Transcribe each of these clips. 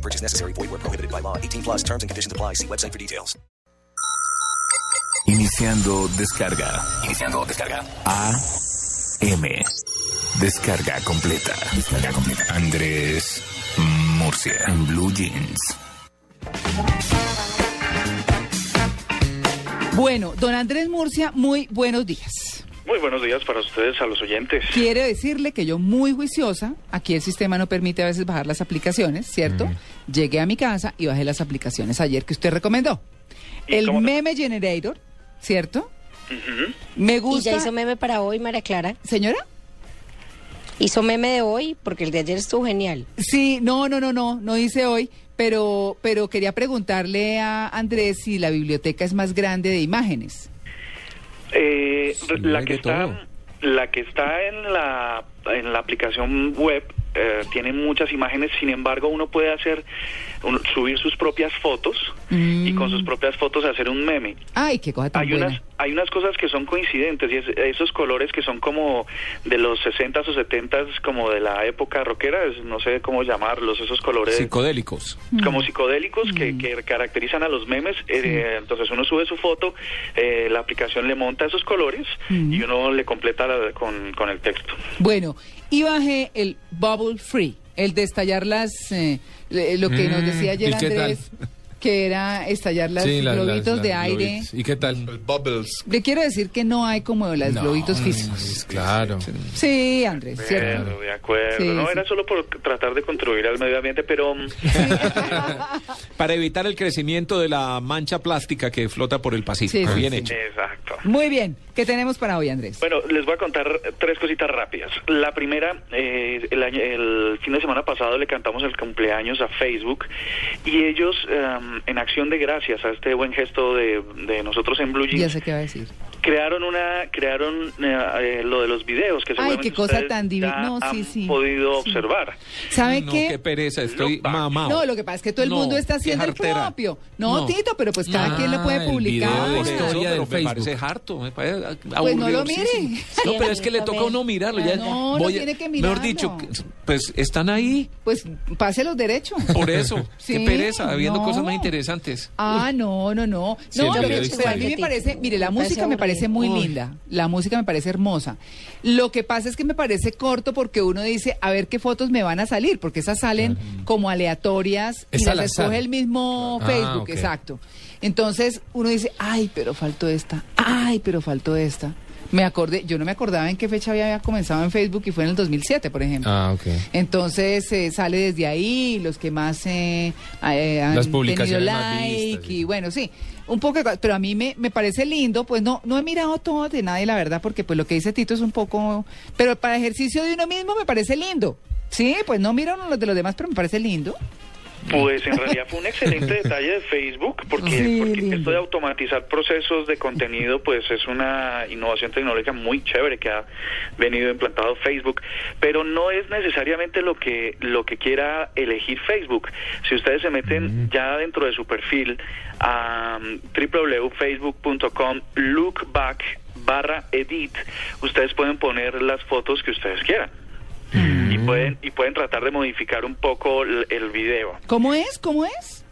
No purchase necessary. Void where prohibited by law. 18 plus terms and conditions apply. See website for details. Iniciando descarga. Iniciando descarga. A. M. Descarga completa. Descarga completa. Andrés Murcia. En Blue Jeans. Bueno, don Andrés Murcia, muy buenos días. Muy buenos días para ustedes, a los oyentes. Quiere decirle que yo muy juiciosa, aquí el sistema no permite a veces bajar las aplicaciones, ¿cierto? Llegué a mi casa y bajé las aplicaciones ayer que usted recomendó. ¿Y El te- meme generator, ¿cierto? Me Y gusta. ya hizo meme para hoy, María Clara. Señora? Hizo meme de hoy porque el de ayer estuvo genial. Sí, no, no, no, no, no hice hoy, pero, pero quería preguntarle a Andrés si la biblioteca es más grande de imágenes. Eh, la que está, la que está en la en la aplicación web eh, tiene muchas imágenes. Sin embargo, uno puede hacer un- subir sus propias fotos y con sus propias fotos hacer un meme. Ay, qué cosa tan Hay buena. unas, hay unas cosas que son coincidentes y es- esos colores que son como de los 60s o 70s, como de la época rockera, es- no sé cómo llamarlos, esos colores Psicodélicos. como psicodélicos que, que caracterizan a los memes. eh, entonces uno sube su foto, eh, la aplicación le monta esos colores y uno le completa la- con, con el texto. Bueno, y bajé el Bubble Free, el de estallar las, eh, lo que nos Mm, decía ayer. Andrés, que era estallar las Sí, las- globitos las- de las aire. globitos. ¿Y qué tal? Bubbles. Le quiero decir que no hay como las globitos físicos. Claro. Sí, Andrés, ¿cierto? De acuerdo. Sí, no sí. era solo por tratar de contribuir al medio ambiente, pero mm, Para evitar el crecimiento de la mancha plástica que flota por el Pacífico. Bien sí. hecho. exacto. Muy bien, ¿qué tenemos para hoy, Andrés? Bueno, les voy a contar tres cositas rápidas. La primera, eh, el, año- el fin de semana pasado le cantamos el cumpleaños a Facebook y ellos, em, en acción de gracias a este buen gesto de, de nosotros en Blue ya Jeans, sé qué va a decir. Crearon una, crearon eh, eh, lo de los videos que Ay, seguramente qué cosa tan divi- ya no, sí, han sí. podido Sí. observar. ¿Sabe no, qué? qué pereza, estoy mamado. No, lo que pasa es que todo el No, mundo está haciendo el propio. No, No. Tito, pero pues cada Ah, quien lo puede el publicar. video de eso, pero del me parece harto, me parece Pues no lo mire. No, pero es que le toca a uno mirarlo. Ya, No, voy tiene que Mejor mirarlo. dicho, pues están ahí. Pues pase los derechos. Por eso, Sí, qué pereza, habiendo no. cosas más interesantes. Ah, no, no, no. No, el lo que- pero a mí me parece, mire, la música me parece muy aburrido. linda. La música me parece hermosa. Lo que pasa es que me parece corto porque uno dice, a ver qué fotos me van a salir, porque esas salen como aleatorias y las escoge el mismo. Facebook, Ah, ok. exacto. Entonces uno dice, ay, pero faltó esta, ay, pero faltó esta. Me acordé, yo no me acordaba en qué fecha había comenzado en Facebook y fue en el 2007, por ejemplo. Ah, ok. Entonces eh, sale desde ahí los que más eh, eh, han Las tenido publicaciones más like vistas, sí. y bueno, sí, un poco, pero a mí me, me parece lindo, pues no no he mirado todo de nadie, la verdad, porque pues lo que dice Tito es un poco, pero para ejercicio de uno mismo me parece lindo. Sí, pues no miro los de los demás, pero me parece lindo. Pues en realidad fue un excelente detalle de Facebook porque, Sí, porque lindo. esto de automatizar procesos de contenido pues es una innovación tecnológica muy chévere que ha venido implantado Facebook, pero no es necesariamente lo que lo que quiera elegir Facebook. Si ustedes se meten ya dentro de su perfil a um, www.facebook.com lookback barra edit, ustedes pueden poner las fotos que ustedes quieran. Y pueden, y pueden tratar de modificar un poco el, el video. ¿Cómo es? ¿Cómo es?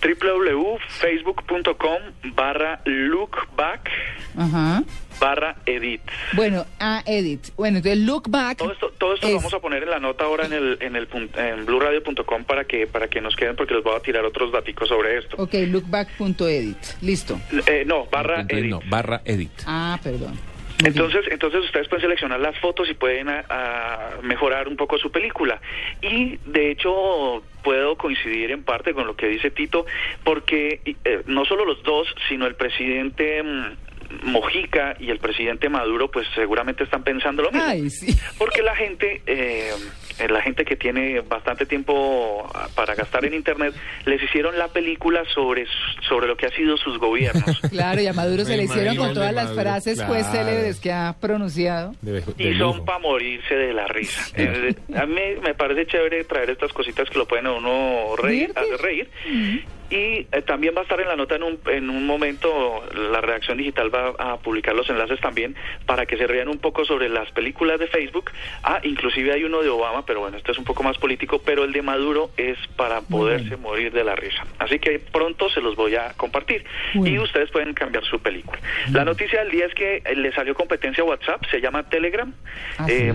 www.facebook.com barra lookback Ajá. barra edit. Bueno, a edit. Bueno, entonces look back. Todo esto, todo esto es- lo vamos a poner en la nota ahora en el en el en blueradio.com para que para que nos queden porque les voy a tirar otros datos sobre esto. Ok, lookback.edit. Listo. Eh, no, barra Entonces, edit. no, barra edit. Ah, perdón. Entonces, entonces ustedes pueden seleccionar las fotos y pueden a- a mejorar un poco su película. Y de hecho puedo coincidir en parte con lo que dice Tito, porque eh, no solo los dos, sino el presidente mm, Mojica y el presidente Maduro pues seguramente están pensando lo mismo. Ay, sí. Porque la gente, eh, la gente que tiene bastante tiempo ah, para gastar en Internet, les hicieron la película sobre, sobre lo que ha sido sus gobiernos. Claro, y a Maduro se le hicieron con todas las Maduro, frases pues célebres que ha pronunciado. De, de Y son para morirse de la risa. Eh, a mí me parece chévere traer estas cositas que lo pueden a uno reír, hacer reír. Y eh, también va a estar en la nota en un, en un momento, la redacción digital va a publicar los enlaces también para que se rían un poco sobre las películas de Facebook. Ah, inclusive hay uno de Obama, pero bueno, este es un poco más político, pero el de Maduro es para poderse morir de la risa. Así que pronto se los voy a compartir y ustedes pueden cambiar su película. La noticia del día es que eh, le salió competencia a WhatsApp, se llama Telegram. Ah, sí.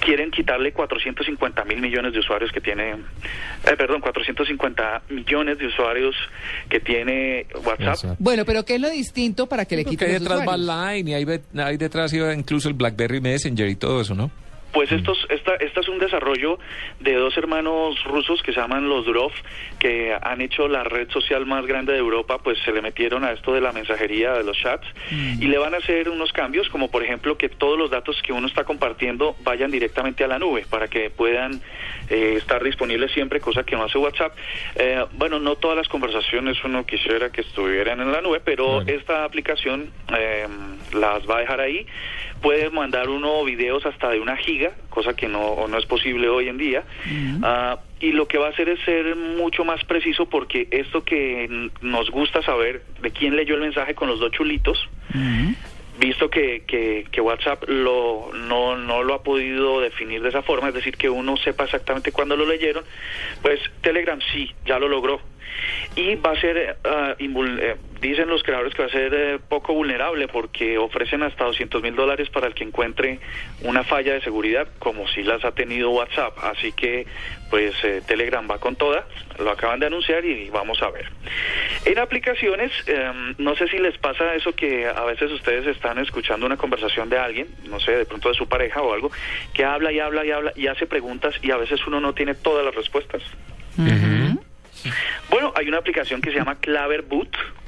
Quieren quitarle 450 mil millones de usuarios que tiene, eh, perdón, 450 millones de usuarios que tiene WhatsApp. WhatsApp. Bueno, pero ¿qué es lo distinto para que le Porque quiten hay los detrás va usuarios? Line y hay, hay detrás iba incluso el BlackBerry Messenger y todo eso, ¿no? Pues estos, esta, esta es un desarrollo de dos hermanos rusos que se llaman los Durov, que han hecho la red social más grande de Europa, pues se le metieron a esto de la mensajería, de los chats, y le van a hacer unos cambios, como por ejemplo que todos los datos que uno está compartiendo vayan directamente a la nube, para que puedan eh, estar disponibles siempre, cosa que no hace WhatsApp. Eh, bueno, no todas las conversaciones uno quisiera que estuvieran en la nube, pero esta aplicación eh, las va a dejar ahí. Puede mandar uno videos hasta de una giga, cosa que no, no es posible hoy en día. Ah, y lo que va a hacer es ser mucho más preciso porque esto que nos gusta saber de quién leyó el mensaje con los dos chulitos, visto que, que, que WhatsApp lo, no, no lo ha podido definir de esa forma, es decir, que uno sepa exactamente cuándo lo leyeron, pues Telegram sí, ya lo logró. Y va a ser, eh, dicen los creadores que va a ser eh, poco vulnerable porque ofrecen hasta 200 mil dólares para el que encuentre una falla de seguridad, como si las ha tenido WhatsApp. Así que, pues, eh, Telegram va con toda, lo acaban de anunciar y vamos a ver. En aplicaciones, em, no sé si les pasa eso que a veces ustedes están escuchando una conversación de alguien, no sé, de pronto de su pareja o algo, que habla y habla y habla y hace preguntas y a veces uno no tiene todas las respuestas. Bueno, hay una aplicación que se llama Claver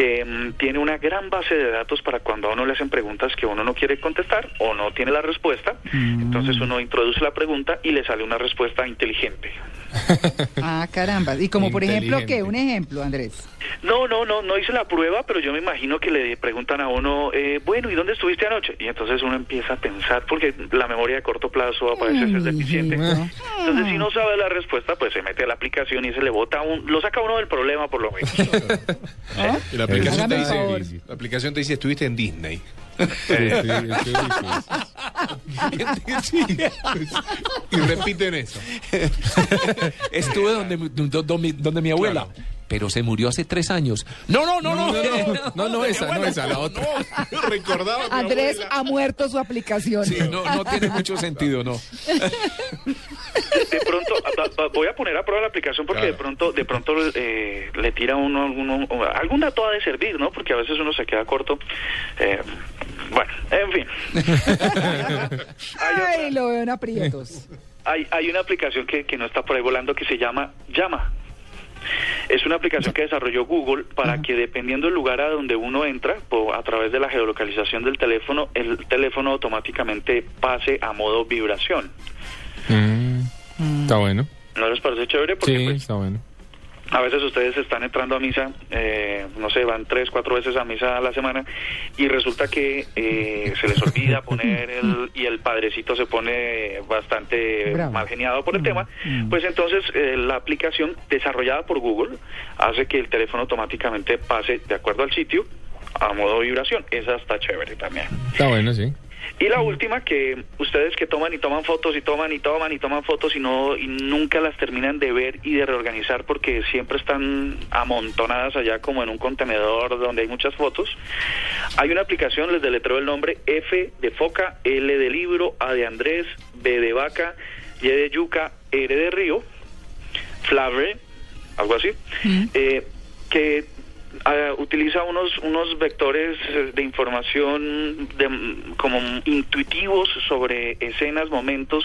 que mm, tiene una gran base de datos para cuando a uno le hacen preguntas que uno no quiere contestar o no tiene la respuesta. Entonces uno introduce la pregunta y le sale una respuesta inteligente. Ah, caramba. Y como por ejemplo, ¿qué? Un ejemplo, Andrés. No, no, no, no hice la prueba, pero yo me imagino que le preguntan a uno, eh, bueno, ¿y dónde estuviste anoche? Y entonces uno empieza a pensar, porque la memoria de corto plazo a veces es deficiente. Entonces, si no sabe la respuesta, pues se mete a la aplicación y se le bota un, lo saca uno del problema por lo menos. ¿Ah? Y la aplicación, te dice, la aplicación te dice, estuviste en Disney. Sí, y repiten eso. Estuve donde, mi- do- do- mi- donde mi abuela. Pero se murió hace tres años. No, no, no, no. No, no, no, no, esa, no esa, la otra. Recordaba Andrés abuela. ha muerto su aplicación. Sí, no, no tiene mucho sentido, no. De pronto a- a- voy a poner a prueba la aplicación porque Claro. de pronto de pronto eh, le tira a uno alguno algún dato ha de servir no porque a veces uno se queda corto. Eh, bueno en fin. Hay, otra- Ay, lo veo en aprietos. hay, hay una aplicación que, que no está por ahí volando que se llama llama. Es una aplicación que desarrolló Google para que dependiendo del lugar a donde uno entra, po- a través de la geolocalización del teléfono, el teléfono automáticamente pase a modo vibración. Mm, Está bueno. ¿No les parece chévere? Porque Sí, pues, está bueno. A veces ustedes están entrando a misa, eh, no sé, van tres, cuatro veces a misa a la semana y resulta que eh, se les olvida poner el y el padrecito se pone bastante Bravo. mal geniado por el tema. Pues entonces eh, la aplicación desarrollada por Google hace que el teléfono automáticamente pase de acuerdo al sitio a modo vibración. Esa está chévere también. Está bueno, sí. Y la última, que ustedes que toman y toman fotos y toman y toman y toman fotos y no y nunca las terminan de ver y de reorganizar porque siempre están amontonadas allá como en un contenedor donde hay muchas fotos. Hay una aplicación, les deletreo el nombre, F de foca, L de libro, A de Andrés, B de vaca, Y de yuca, R de río, Flavre, algo así, eh, que ah, utiliza unos unos vectores eh, de información de, mm, como intuitivos sobre escenas, momentos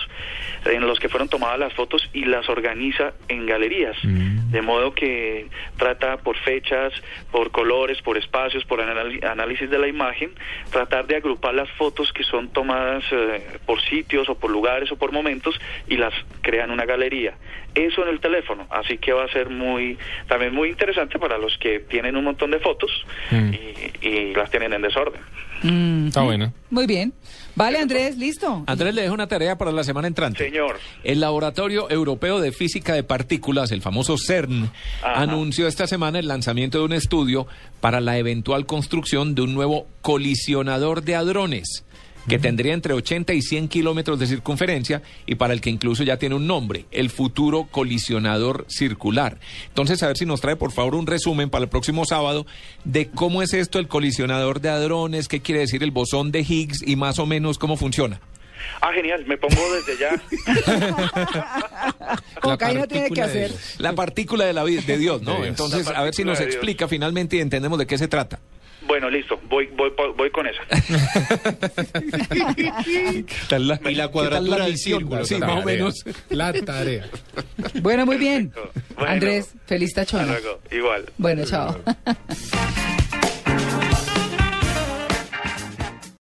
en los que fueron tomadas las fotos y las organiza en galerías, de modo que trata por fechas, por colores, por espacios, por análisis de la imagen, tratar de agrupar las fotos que son tomadas eh, por sitios o por lugares o por momentos y las crea en una galería. Eso en el teléfono, así que va a ser muy también muy interesante para los que tienen un montón de fotos y, y las tienen en desorden. Mm, Está bueno. Muy bien. Vale, Andrés, listo. Andrés le dejo una tarea para la semana entrante. Señor. El Laboratorio Europeo de Física de Partículas, el famoso CERN, Ajá. anunció esta semana el lanzamiento de un estudio para la eventual construcción de un nuevo colisionador de hadrones que tendría entre 80 y 100 kilómetros de circunferencia y para el que incluso ya tiene un nombre, el futuro colisionador circular. Entonces, a ver si nos trae por favor un resumen para el próximo sábado de cómo es esto el colisionador de hadrones, qué quiere decir el bosón de Higgs y más o menos cómo funciona. Ah, genial, me pongo desde ya. Como que ahí no tiene que de hacer. La partícula de la vida de Dios, ¿no? De Dios. Entonces, a ver si nos explica finalmente y entendemos de qué se trata. Bueno, listo, voy voy voy con esa. y la cuadratura del círculo, Sí, más o menos. La tarea. Bueno, muy bien. Bueno. Andrés, feliz tachón. igual. Bueno, chao.